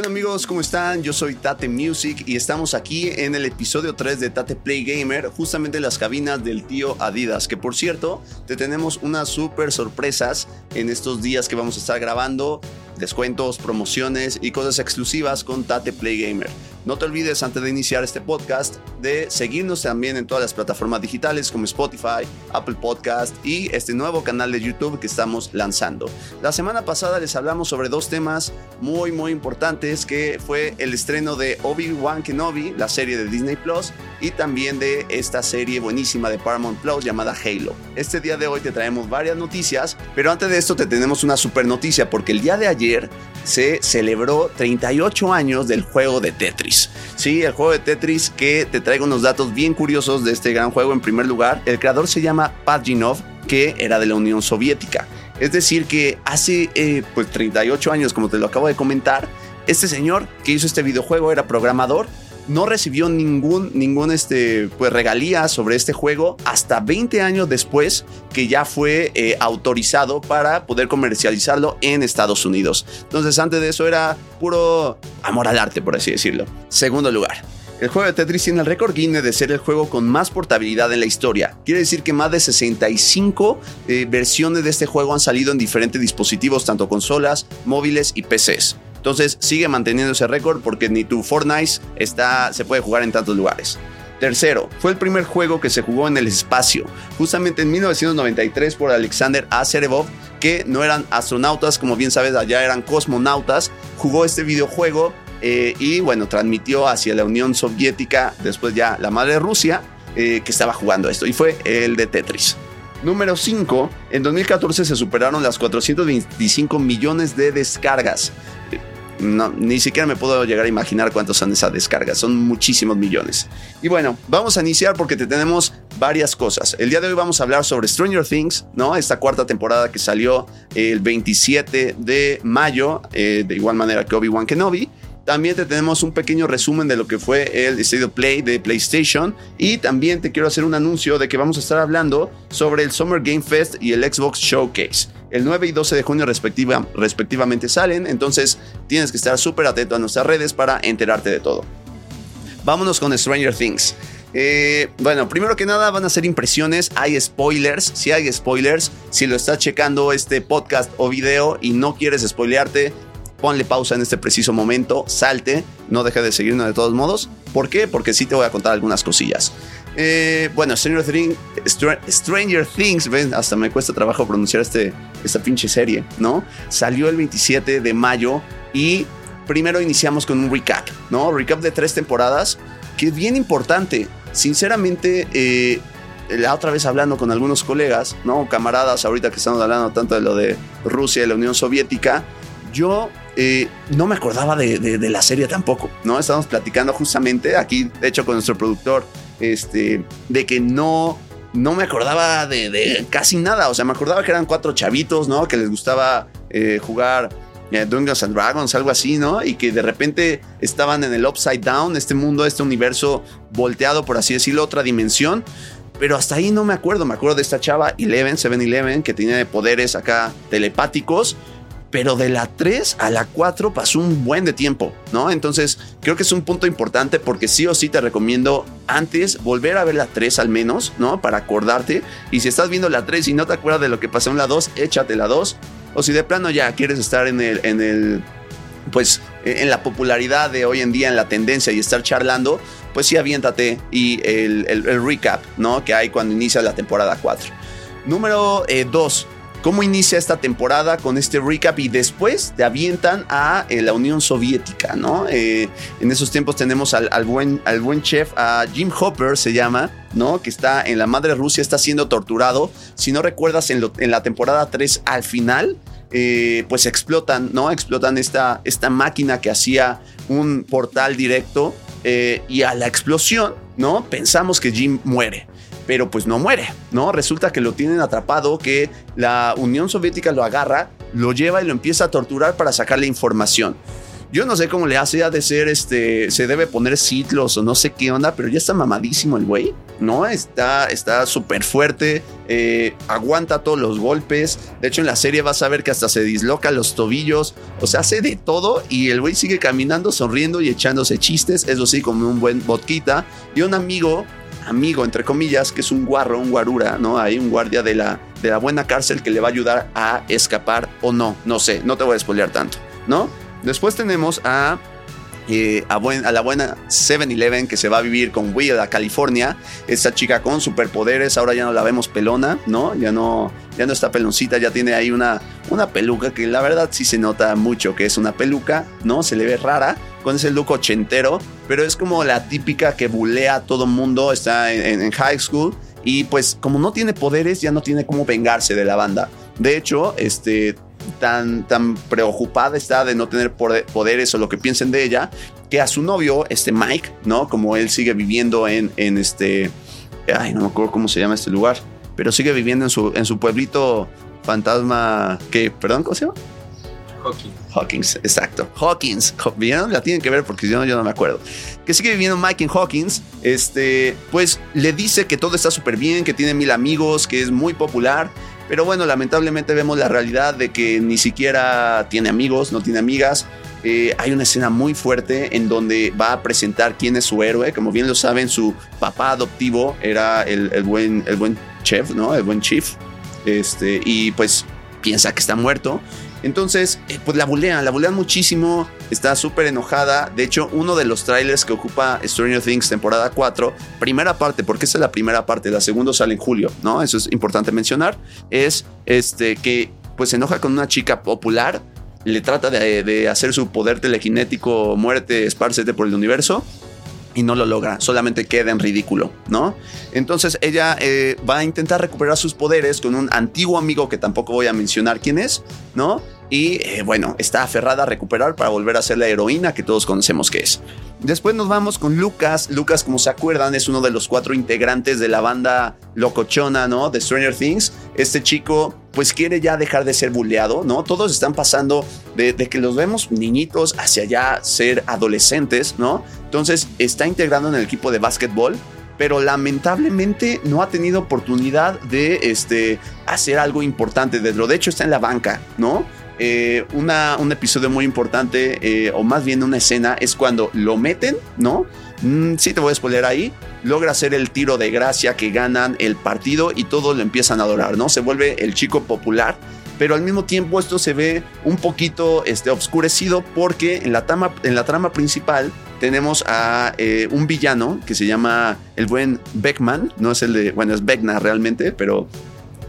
¿Qué amigos? ¿Cómo están? Yo soy Tate Music y estamos aquí en el episodio 3 de Tate Play Gamer, justamente en las cabinas del tío Adidas, que por cierto, te tenemos unas súper sorpresas en estos días que vamos a estar grabando, descuentos, promociones y cosas exclusivas con Tate Play Gamer. No te olvides antes de iniciar este podcast de seguirnos también en todas las plataformas digitales como Spotify, Apple Podcast y este nuevo canal de YouTube que estamos lanzando. La semana pasada les hablamos sobre dos temas muy muy importantes que fue el estreno de Obi-Wan Kenobi, la serie de Disney Plus y también de esta serie buenísima de Paramount Plus llamada Halo. Este día de hoy te traemos varias noticias, pero antes de esto te tenemos una super noticia porque el día de ayer se celebró 38 años del juego de Tetris. Sí, el juego de Tetris que te traigo unos datos bien curiosos de este gran juego. En primer lugar, el creador se llama Pajinov, que era de la Unión Soviética. Es decir, que hace eh, pues 38 años, como te lo acabo de comentar, este señor que hizo este videojuego era programador no recibió ningún, ningún este, pues, regalía sobre este juego hasta 20 años después que ya fue eh, autorizado para poder comercializarlo en Estados Unidos. Entonces antes de eso era puro amor al arte, por así decirlo. Segundo lugar. El juego de Tetris tiene el récord Guinness de ser el juego con más portabilidad en la historia. Quiere decir que más de 65 eh, versiones de este juego han salido en diferentes dispositivos, tanto consolas, móviles y PCs. Entonces sigue manteniendo ese récord porque ni tu Fortnite está, se puede jugar en tantos lugares. Tercero, fue el primer juego que se jugó en el espacio, justamente en 1993 por Alexander Azerebov, que no eran astronautas, como bien sabes, allá eran cosmonautas. Jugó este videojuego eh, y bueno, transmitió hacia la Unión Soviética, después ya la madre Rusia, eh, que estaba jugando esto, y fue el de Tetris. Número 5. En 2014 se superaron las 425 millones de descargas no, ni siquiera me puedo llegar a imaginar cuántos son esas descargas. Son muchísimos millones. Y bueno, vamos a iniciar porque te tenemos varias cosas. El día de hoy vamos a hablar sobre Stranger Things, ¿no? Esta cuarta temporada que salió el 27 de mayo, eh, de igual manera que Obi-Wan Kenobi. También te tenemos un pequeño resumen de lo que fue el State Play de PlayStation. Y también te quiero hacer un anuncio de que vamos a estar hablando sobre el Summer Game Fest y el Xbox Showcase. El 9 y 12 de junio respectiva, respectivamente salen, entonces tienes que estar súper atento a nuestras redes para enterarte de todo. Vámonos con Stranger Things. Eh, bueno, primero que nada van a ser impresiones, hay spoilers, si hay spoilers, si lo estás checando este podcast o video y no quieres spoilearte, ponle pausa en este preciso momento, salte, no deje de seguirnos de todos modos. ¿Por qué? Porque sí te voy a contar algunas cosillas. Eh, bueno, Stranger, Stranger Things, ¿ven? hasta me cuesta trabajo pronunciar este, esta pinche serie, ¿no? Salió el 27 de mayo y primero iniciamos con un recap, ¿no? Recap de tres temporadas, que es bien importante. Sinceramente, eh, la otra vez hablando con algunos colegas, ¿no? Camaradas, ahorita que estamos hablando tanto de lo de Rusia y la Unión Soviética, yo eh, no me acordaba de, la serie tampoco, ¿no? Estábamos platicando justamente aquí, de hecho, con nuestro productor, este, de que no, no me acordaba de, casi nada. O sea, me acordaba que eran cuatro chavitos, ¿no? Que les gustaba eh, jugar eh, Dungeons and Dragons, algo así, ¿no? Y que de repente estaban en el Upside Down, este mundo, este universo volteado, por así decirlo, otra dimensión. Pero hasta ahí no me acuerdo. Me acuerdo de esta chava, Eleven, Seven Eleven, que tenía poderes acá telepáticos pero de la 3 a la 4 pasó un buen de tiempo, ¿no? Entonces creo que es un punto importante porque sí o sí te recomiendo antes volver a ver la 3 al menos, ¿no? Para acordarte. Y si estás viendo la 3 y no te acuerdas de lo que pasó en la 2, échate la 2. O si de plano ya quieres estar en el, en el, pues en la popularidad de hoy en día, en la tendencia y estar charlando, pues sí aviéntate y el, el, recap, ¿no? Que hay cuando inicia la temporada 4. Número 2. Eh, cómo inicia esta temporada con este recap y después te avientan a eh, la Unión Soviética, ¿no? Eh, en esos tiempos tenemos al, buen, chef, a Jim Hopper se llama, ¿no? Que está en la madre Rusia, está siendo torturado. Si no recuerdas, en, la temporada 3 al final, eh, pues explotan, ¿no? Explotan esta, esta máquina que hacía un portal directo y a la explosión, ¿no? Pensamos que Jim muere pero pues no muere, ¿no? Resulta que lo tienen atrapado, que la Unión Soviética lo agarra, lo lleva y lo empieza a torturar para sacarle información. Yo no sé cómo le hace, ha de ser, este, se debe poner ciclos o no sé qué onda, pero ya está mamadísimo el güey. ¿no? Está súper fuerte, eh, aguanta todos los golpes. De hecho, en la serie vas a ver que hasta se disloca los tobillos, o sea, hace de todo y el güey sigue caminando, sonriendo y echándose chistes, eso sí, como un buen vodquita. Y un amigo, amigo entre comillas, que es un guarro, un guarura, ¿no? Hay un guardia de la, de la buena cárcel que le va a ayudar a escapar o no, no sé, no te voy a spoilear tanto, ¿no? Después tenemos a eh, a, la buena 7-Eleven que se va a vivir con Will a California. Esta chica con superpoderes, ahora ya no la vemos pelona, ¿no? Ya no, ya no está peloncita, ya tiene ahí una, una peluca que la verdad sí se nota mucho que es una peluca, ¿no? Se le ve rara con ese look ochentero, pero es como la típica que bulea a todo mundo, está en high school y pues como no tiene poderes ya no tiene cómo vengarse de la banda. De hecho, este tan, tan preocupada está de no tener poderes o lo que piensen de ella, que a su novio, este Mike, ¿no? Como él sigue viviendo en, en este, ay, no me acuerdo cómo se llama este lugar, pero sigue viviendo en su, en su pueblito fantasma, que, perdón, ¿cómo se llama? Hawkins. Exacto. Hawkins. ¿Vieron? La tienen que ver porque yo, yo no me acuerdo. Que sigue viviendo Mike en Hawkins. Este, pues le dice que todo está súper bien, que tiene mil amigos, que es muy popular pero bueno, lamentablemente vemos la realidad de que ni siquiera tiene amigos, no tiene amigas. Eh, hay una escena muy fuerte en donde va a presentar quién es su héroe. Como bien lo saben, su papá adoptivo era el, buen, el buen chef, ¿no? El buen chief. Este, y pues piensa que está muerto. Entonces, eh, pues la bulean, la bulean muchísimo, está súper enojada. De hecho, uno de los trailers que ocupa Stranger Things temporada 4, primera parte, porque esa es la primera parte, la segunda sale en julio, ¿no? Eso es importante mencionar, es este que pues se enoja con una chica popular, le trata de, hacer su poder telequinético, muerte, espárcete por el universo, y no lo logra, solamente queda en ridículo, ¿no? Entonces ella eh, va a intentar recuperar sus poderes con un antiguo amigo que tampoco voy a mencionar quién es, ¿no? Y eh, bueno, está aferrada a recuperar para volver a ser la heroína que todos conocemos que es. Después nos vamos con Lucas. Lucas, como se acuerdan, es uno de los cuatro integrantes de la banda locochona, ¿no? De Stranger Things. Este chico, pues quiere ya dejar de ser bulleado, ¿no? Todos están pasando de, de que los vemos niñitos hacia ya ser adolescentes, ¿no? Entonces está integrando en el equipo de básquetbol pero lamentablemente no ha tenido oportunidad de este, hacer algo importante dentro. De hecho, está en la banca, ¿no? Eh, un episodio muy importante, eh, o más bien una escena, es cuando lo meten, ¿no? Mm, sí, te voy a spoiler ahí. Logra hacer el tiro de gracia que ganan el partido y todos lo empiezan a adorar, ¿no? Se vuelve el chico popular. Pero al mismo tiempo esto se ve un poquito este, obscurecido porque en la, trama, en la trama principal tenemos a eh, un villano que se llama el buen Beckman, no es el de, bueno, es Beckna realmente, pero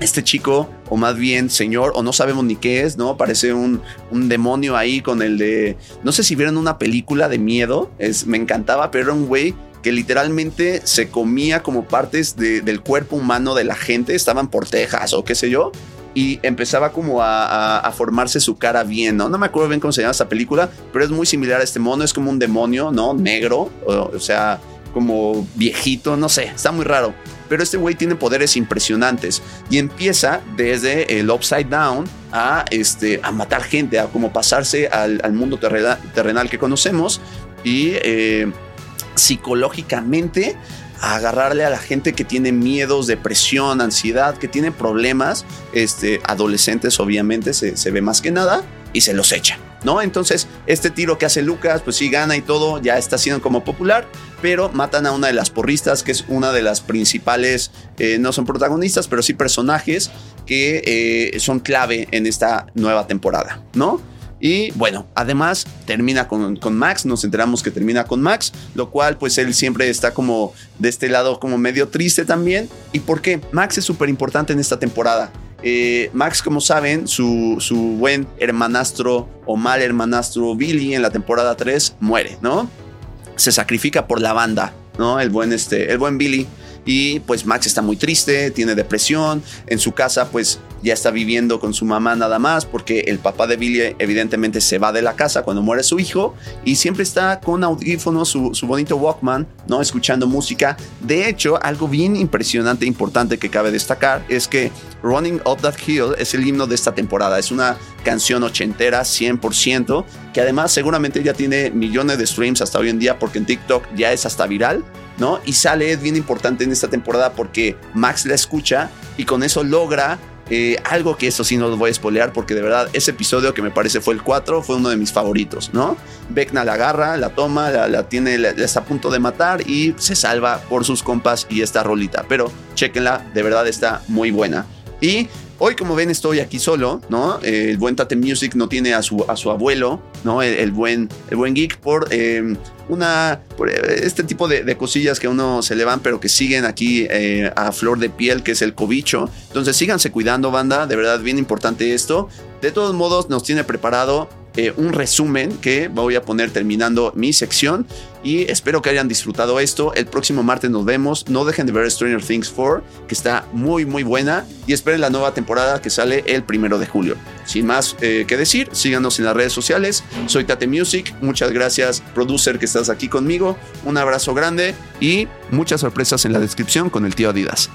este chico, o más bien señor, o no sabemos ni qué es, ¿no? Parece un, un, demonio ahí con el de. No sé si vieron una película de miedo, es, me encantaba, pero era un güey que literalmente se comía como partes del cuerpo humano de la gente, estaban por Texas o qué sé yo, y empezaba como a, formarse su cara bien, ¿no? No me acuerdo bien cómo se llama esta película, pero es muy similar a este mono, es como un demonio, ¿no? Negro, o sea, como viejito, no sé, está muy raro. Pero este güey tiene poderes impresionantes y empieza desde el Upside Down a, este, a matar gente, a como pasarse al, mundo terrenal, que conocemos y eh, psicológicamente a agarrarle a la gente que tiene miedos, depresión, ansiedad, que tiene problemas, este, adolescentes obviamente se, se ve más que nada y se los echa. ¿No? Entonces, este tiro que hace Lucas, pues sí gana y todo, ya está siendo como popular, pero matan a una de las porristas, que es una de las principales, eh, no son protagonistas, pero sí personajes que eh, son clave en esta nueva temporada, ¿no? Y bueno, además termina con, con, Max, nos enteramos que termina con Max, lo cual pues él siempre está como de este lado como medio triste también. ¿Y por qué? Max es súper importante en esta temporada. Eh, Max, como saben, su, su, buen hermanastro o mal hermanastro Billy en la temporada 3 muere, ¿no? Se sacrifica por la banda, ¿no? El buen, este, el buen Billy. Y pues Max está muy triste, tiene depresión. En su casa, pues ya está viviendo con su mamá nada más porque el papá de Billy evidentemente se va de la casa cuando muere su hijo y siempre está con audífonos, su, bonito Walkman, ¿no? Escuchando música. De hecho, algo bien impresionante e importante que cabe destacar es que Running Up That Hill es el himno de esta temporada. Es una canción ochentera 100% que además seguramente ya tiene millones de streams hasta hoy en día porque en TikTok ya es hasta viral. ¿No? Y sale, es bien importante en, esta temporada porque Max la escucha y con eso logra eh, algo que eso sí no lo voy a spoilear porque de verdad ese episodio que me parece fue el 4 fue uno de mis favoritos, ¿no? Vecna la agarra, la toma, la, tiene, la, está a punto de matar y se salva por sus compas y esta rolita. Pero chequenla, de verdad está muy buena. Y Hoy, como ven, estoy aquí solo, ¿no? Eh, el buen Tate Music no tiene a su, a su abuelo, ¿no? El, buen, el buen geek por eh, una, por eh, este tipo de, cosillas que uno se le van, pero que siguen aquí a flor de piel, que es el cobicho. Entonces, síganse cuidando, banda. De verdad, bien importante esto. De todos modos, nos tiene preparado eh, un resumen que voy a poner terminando mi sección y espero que hayan disfrutado esto. El próximo martes nos vemos. No dejen de ver Stranger Things 4, que está muy muy buena y esperen la nueva temporada que sale el primero de julio. Sin más eh, que decir, síganos en las redes sociales. Soy Tate Music. Muchas gracias, producer, que estás aquí conmigo. Un abrazo grande y muchas sorpresas en la descripción con el tío Adidas.